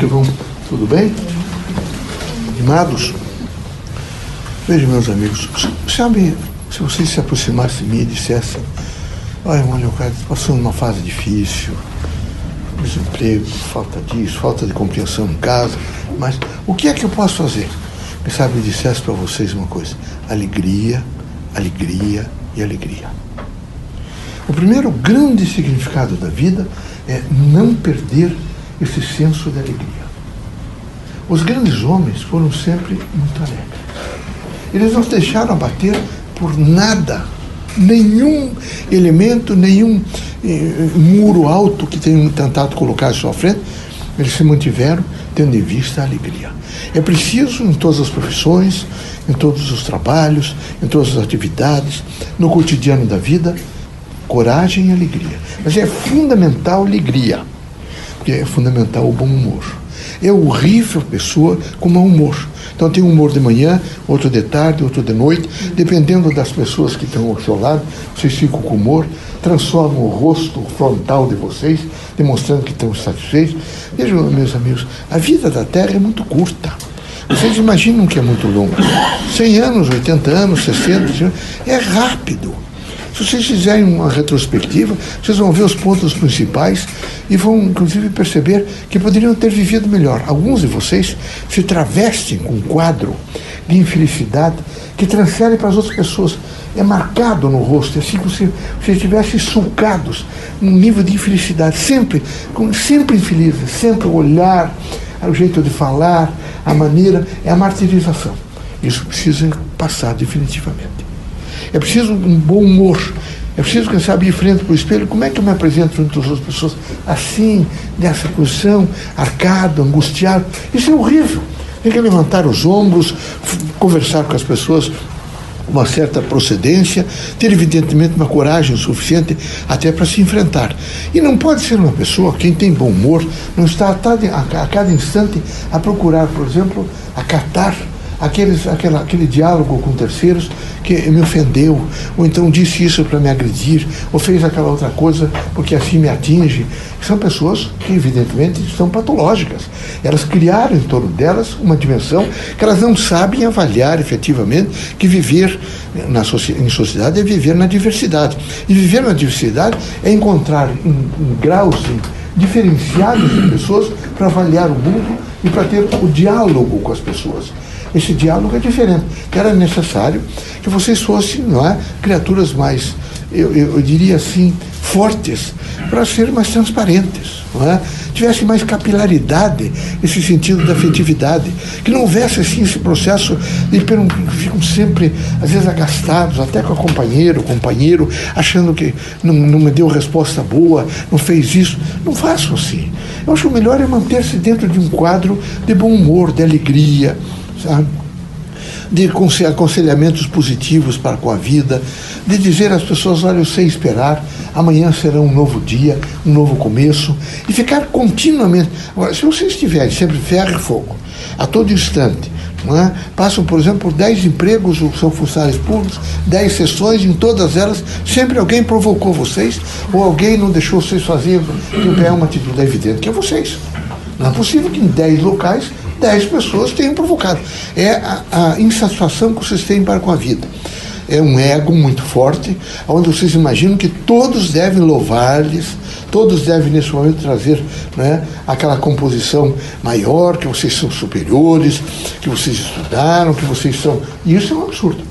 que vão? Tudo bem? Animados? Vejam, meus amigos, sabe, se vocês se aproximassem de mim e dissessem, olha, irmão Leocádio, passando uma fase difícil, desemprego, falta disso, falta de compreensão em casa, mas o que é que eu posso fazer? Quem sabe dissesse para vocês uma coisa: alegria, alegria e alegria. O primeiro grande significado da vida é não perder esse senso de alegria. Os grandes homens foram sempre muito alegres. Eles não se deixaram abater por nada, nenhum elemento, nenhum eh, muro alto que tenham tentado colocar à sua frente, eles se mantiveram tendo em vista a alegria. É preciso em todas as profissões, em todos os trabalhos, em todas as atividades, no cotidiano da vida, coragem e alegria. Mas é fundamental alegria, porque é fundamental o bom humor. É horrível a pessoa com mau humor. Então tem um humor de manhã, outro de tarde, outro de noite, dependendo das pessoas que estão ao seu lado, vocês ficam com humor, transformam o rosto frontal de vocês, demonstrando que estão satisfeitos. Vejam, meus amigos, a vida da Terra é muito curta. Vocês imaginam que é muito longa. 100 anos, 80 anos, 60, é rápido. Se vocês fizerem uma retrospectiva, vocês vão ver os pontos principais e vão, inclusive, perceber que poderiam ter vivido melhor. Alguns de vocês se travestem com um quadro de infelicidade que transfere para as outras pessoas. É marcado no rosto, é assim como se vocês estivessem sulcados num nível de infelicidade, sempre, sempre infelizes, sempre o olhar, o jeito de falar, a maneira, é a martirização. Isso precisa passar definitivamente. É preciso um bom humor. É preciso, quem sabe, ir frente para o espelho. Como é que eu me apresento frente às outras pessoas? Assim, nessa posição, arcado, angustiado. Isso é horrível. Tem que levantar os ombros, conversar com as pessoas uma certa procedência, ter evidentemente uma coragem suficiente até para se enfrentar. E não pode ser uma pessoa, quem tem bom humor, não está a, a cada instante a procurar, por exemplo, acatar aqueles, aquela, aquele diálogo com terceiros que me ofendeu, ou então disse isso para me agredir, ou fez aquela outra coisa porque assim me atinge. São pessoas que, evidentemente, são patológicas. Elas criaram em torno delas uma dimensão que elas não sabem avaliar efetivamente, que viver na, em sociedade é viver na diversidade. E viver na diversidade é encontrar graus diferenciados de pessoas para avaliar o mundo e para ter o diálogo com as pessoas esse diálogo é diferente. Era necessário que vocês fossem não é, criaturas mais, eu, eu, eu diria assim, fortes, para ser mais transparentes, não é? tivesse mais capilaridade, esse sentido da afetividade, que não houvesse assim esse processo de ficam sempre, às vezes, agastados, até com a companheira, o companheiro, achando que não, não me deu resposta boa, não fez isso. Não façam assim. Eu acho que o melhor é manter-se dentro de um quadro de bom humor, de alegria, sabe? de aconselhamentos positivos para com a vida, de dizer às pessoas: olha, eu sei esperar, amanhã será um novo dia, um novo começo, e ficar continuamente. Agora, se vocês estiverem sempre ferro e fogo, a todo instante, é? passam, por exemplo, por 10 empregos, são funcionários públicos, 10 sessões, em todas elas, sempre alguém provocou vocês, ou alguém não deixou vocês fazerem, que é uma atitude evidente que é vocês. Não é possível que em 10 locais 10 pessoas tenham provocado. É a, a insatisfação que vocês têm para com a vida. É um ego muito forte, onde vocês imaginam que todos devem louvar-lhes, todos devem nesse momento trazer né, aquela composição maior, que vocês são superiores, que vocês estudaram, que vocês são. E isso é um absurdo.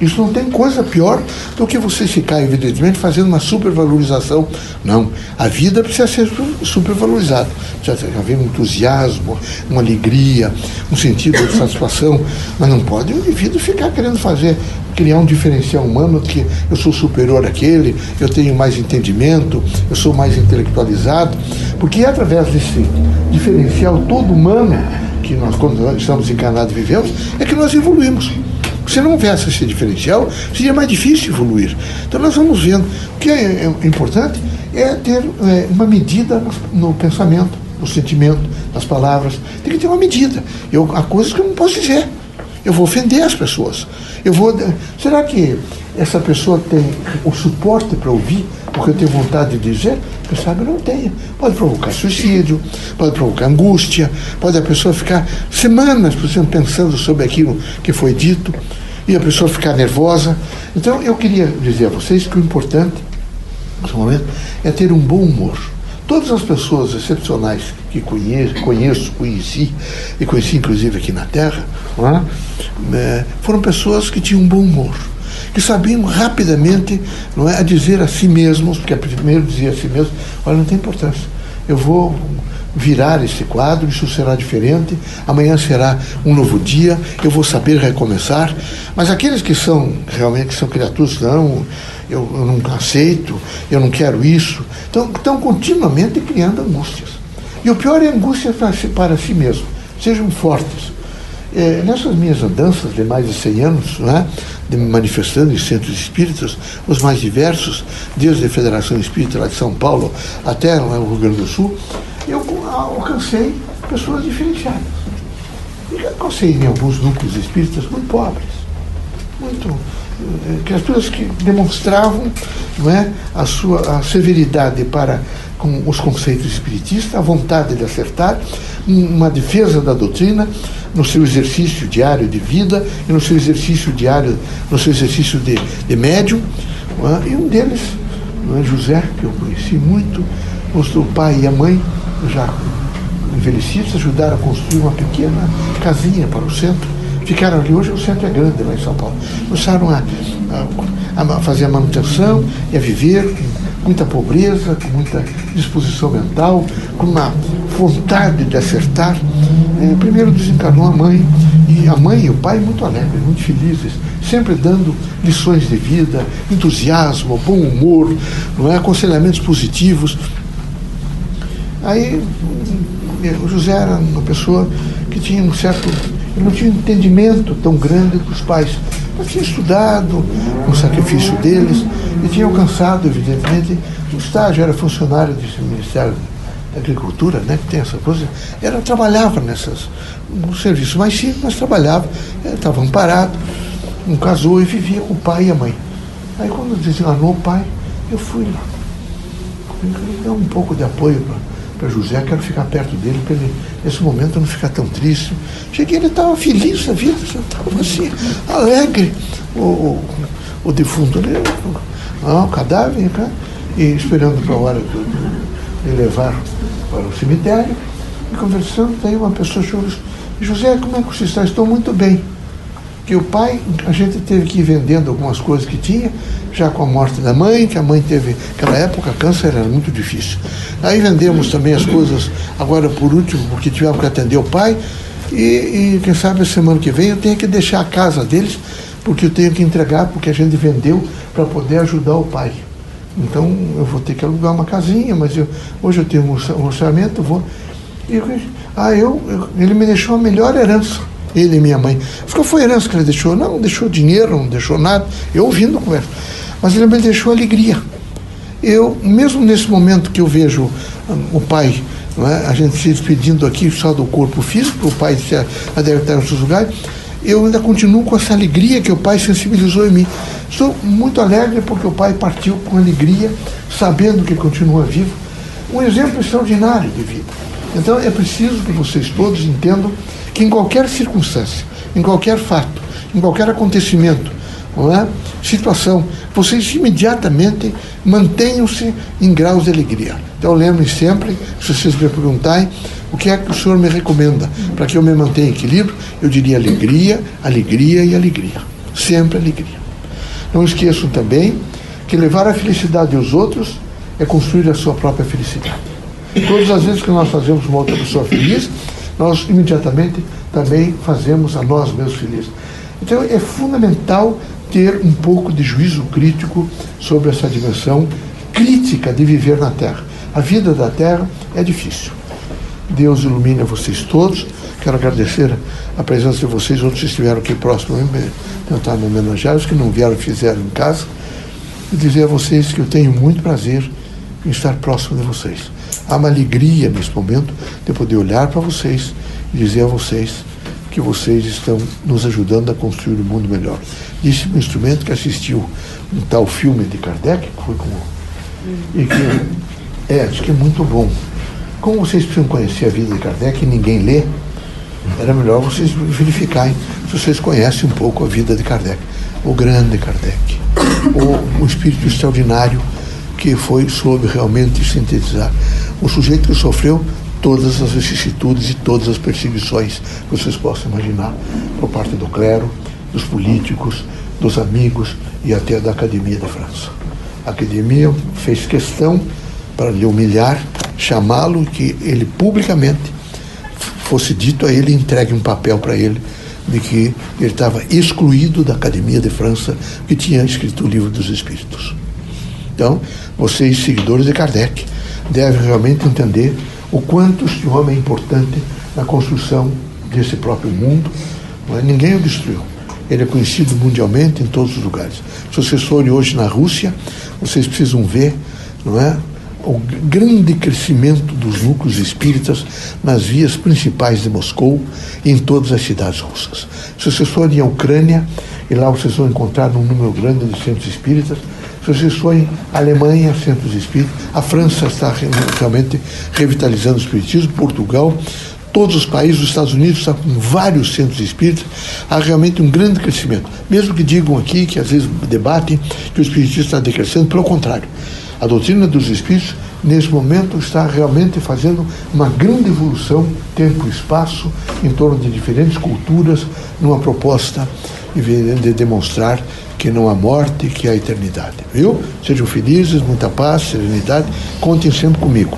Isso não tem coisa pior do que você ficar, evidentemente, fazendo uma supervalorização. Não. A vida precisa ser supervalorizada. Precisa haver um entusiasmo, uma alegria, um sentido de satisfação. Mas não pode o indivíduo ficar querendo fazer, criar um diferencial humano que eu sou superior àquele, eu tenho mais entendimento, eu sou mais intelectualizado. Porque é através desse diferencial todo humano que nós, quando nós estamos encarnados, vivemos, é que nós evoluímos. Se não houvesse esse diferencial, seria mais difícil evoluir. Então nós vamos vendo. O que é, é importante é ter é, uma medida no pensamento, no sentimento, nas palavras. Tem que ter uma medida. Eu, há coisas que eu não posso dizer. Eu vou ofender as pessoas. Eu vou. Será que essa pessoa tem o suporte para ouvir o que eu tenho vontade de dizer? Quem sabe não tenha. Pode provocar suicídio, pode provocar angústia, pode a pessoa ficar semanas, por exemplo, pensando sobre aquilo que foi dito e a pessoa ficar nervosa. Então eu queria dizer a vocês que o importante nesse momento é ter um bom humor. Todas as pessoas excepcionais que conheço, conheço conheci, e conheci inclusive aqui na Terra, é? foram pessoas que tinham um bom humor, que sabiam rapidamente não é, a dizer a si mesmos, porque primeiro dizia a si mesmo, olha, não tem importância, eu vou virar esse quadro, isso será diferente, amanhã será um novo dia, eu vou saber recomeçar. Mas aqueles que são realmente que são criaturas, não, eu, eu não aceito, eu não quero isso, então, estão continuamente criando angústias. E o pior é angústia para si, para si mesmo. Sejam fortes. É, nessas minhas andanças de mais de 100 anos, né, de me manifestando em centros espíritas, os mais diversos, desde a Federação Espírita lá de São Paulo até o Rio Grande do Sul, eu alcancei pessoas diferenciadas. E alcancei em alguns núcleos espíritas muito pobres, muito criaturas que demonstravam não é, a sua a severidade para com os conceitos espiritistas, a vontade de acertar, uma defesa da doutrina no seu exercício diário de vida e no seu exercício diário, no seu exercício de, de médium. É? E um deles, é, José, que eu conheci muito, mostrou o pai e a mãe já envelhecidos, ajudaram a construir uma pequena casinha para o centro. Ficaram ali, hoje o centro é grande lá em São Paulo. Começaram a, a, a fazer a manutenção e a viver com muita pobreza, com muita disposição mental, com uma vontade de acertar. É, primeiro desencarnou a mãe, e a mãe e o pai muito alegres, muito felizes, sempre dando lições de vida, entusiasmo, bom humor, não é? aconselhamentos positivos. Aí o José era uma pessoa que tinha um certo. Ele não tinha um entendimento tão grande dos pais, mas tinha estudado com o sacrifício deles e tinha alcançado, evidentemente, o estágio, era funcionário do Ministério da Agricultura, né, que tem essa coisa, era, trabalhava nessas, no serviço mais simples, mas trabalhava, estava amparado, não casou e vivia com o pai e a mãe. Aí quando desenganou o pai, eu fui lá. Deu um pouco de apoio para para José, quero ficar perto dele para ele, nesse momento, não ficar tão triste. Cheguei, ele estava feliz da vida, estava assim, alegre. O, o, o defunto ali, o cadáver, né? e esperando para a hora de, de levar para o cemitério, e conversando, daí uma pessoa chegou José, como é que você está? Estou muito bem que o pai, a gente teve que ir vendendo algumas coisas que tinha, já com a morte da mãe, que a mãe teve, naquela época, câncer era muito difícil. Aí vendemos também as coisas, agora por último, porque tivemos que atender o pai, e, e quem sabe semana que vem eu tenho que deixar a casa deles, porque eu tenho que entregar, porque a gente vendeu para poder ajudar o pai. Então eu vou ter que alugar uma casinha, mas eu, hoje eu tenho um orçamento, vou. E, ah, eu, eu, ele me deixou a melhor herança ele e minha mãe. Ficou foi herança que ele deixou? Não, deixou dinheiro, não deixou nada. Eu ouvindo a conversa. Mas ele me deixou alegria. Eu, mesmo nesse momento que eu vejo hum, o pai, é? a gente se despedindo aqui só do corpo físico, o pai se adaptar em seus lugares, eu ainda continuo com essa alegria que o pai sensibilizou em mim. Estou muito alegre porque o pai partiu com alegria, sabendo que continua vivo. Um exemplo extraordinário de vida. Então é preciso que vocês todos entendam que em qualquer circunstância, em qualquer fato, em qualquer acontecimento, não é? situação, vocês imediatamente mantenham-se em graus de alegria. Então lembrem sempre, se vocês me perguntarem, o que é que o senhor me recomenda para que eu me mantenha em equilíbrio, eu diria alegria, alegria e alegria. Sempre alegria. Não esqueçam também que levar a felicidade aos outros é construir a sua própria felicidade. Todas as vezes que nós fazemos uma outra pessoa feliz, nós imediatamente também fazemos a nós mesmos felizes. Então é fundamental ter um pouco de juízo crítico sobre essa dimensão crítica de viver na Terra. A vida da Terra é difícil. Deus ilumine vocês todos. Quero agradecer a presença de vocês, outros que estiveram aqui próximo, tentar me homenagear, os que não vieram fizeram em casa. E dizer a vocês que eu tenho muito prazer em estar próximo de vocês. Há uma alegria nesse momento de poder olhar para vocês e dizer a vocês que vocês estão nos ajudando a construir um mundo melhor. Disse um instrumento que assistiu um tal filme de Kardec, que foi com. E que é, diz que é muito bom. Como vocês precisam conhecer a vida de Kardec e ninguém lê, era melhor vocês verificarem se vocês conhecem um pouco a vida de Kardec. O grande Kardec, o, o espírito extraordinário que foi, soube realmente sintetizar. O sujeito que sofreu todas as vicissitudes e todas as perseguições que vocês possam imaginar por parte do clero, dos políticos, dos amigos e até da Academia da França. A Academia fez questão para lhe humilhar, chamá-lo que ele publicamente fosse dito a ele, entregue um papel para ele de que ele estava excluído da Academia de França, que tinha escrito o livro dos Espíritos. Então, vocês, seguidores de Kardec, devem realmente entender o quanto este homem é importante na construção desse próprio mundo. É? Ninguém o destruiu. Ele é conhecido mundialmente em todos os lugares. Se vocês forem hoje na Rússia, vocês precisam ver, não é? o grande crescimento dos núcleos espíritas nas vias principais de Moscou e em todas as cidades russas. Se vocês forem à Ucrânia, e lá vocês vão encontrar um número grande de centros espíritas, se vocês forem à Alemanha, centros espíritas, a França está realmente revitalizando o espiritismo, Portugal, todos os países, os Estados Unidos estão com vários centros espíritas, há realmente um grande crescimento. Mesmo que digam aqui, que às vezes debatem, que o espiritismo está decrescendo, pelo contrário. A doutrina dos espíritos, nesse momento, está realmente fazendo uma grande evolução, tempo e espaço, em torno de diferentes culturas, numa proposta de demonstrar que não há morte, que há eternidade. Viu? Sejam felizes, muita paz, serenidade. Contem sempre comigo.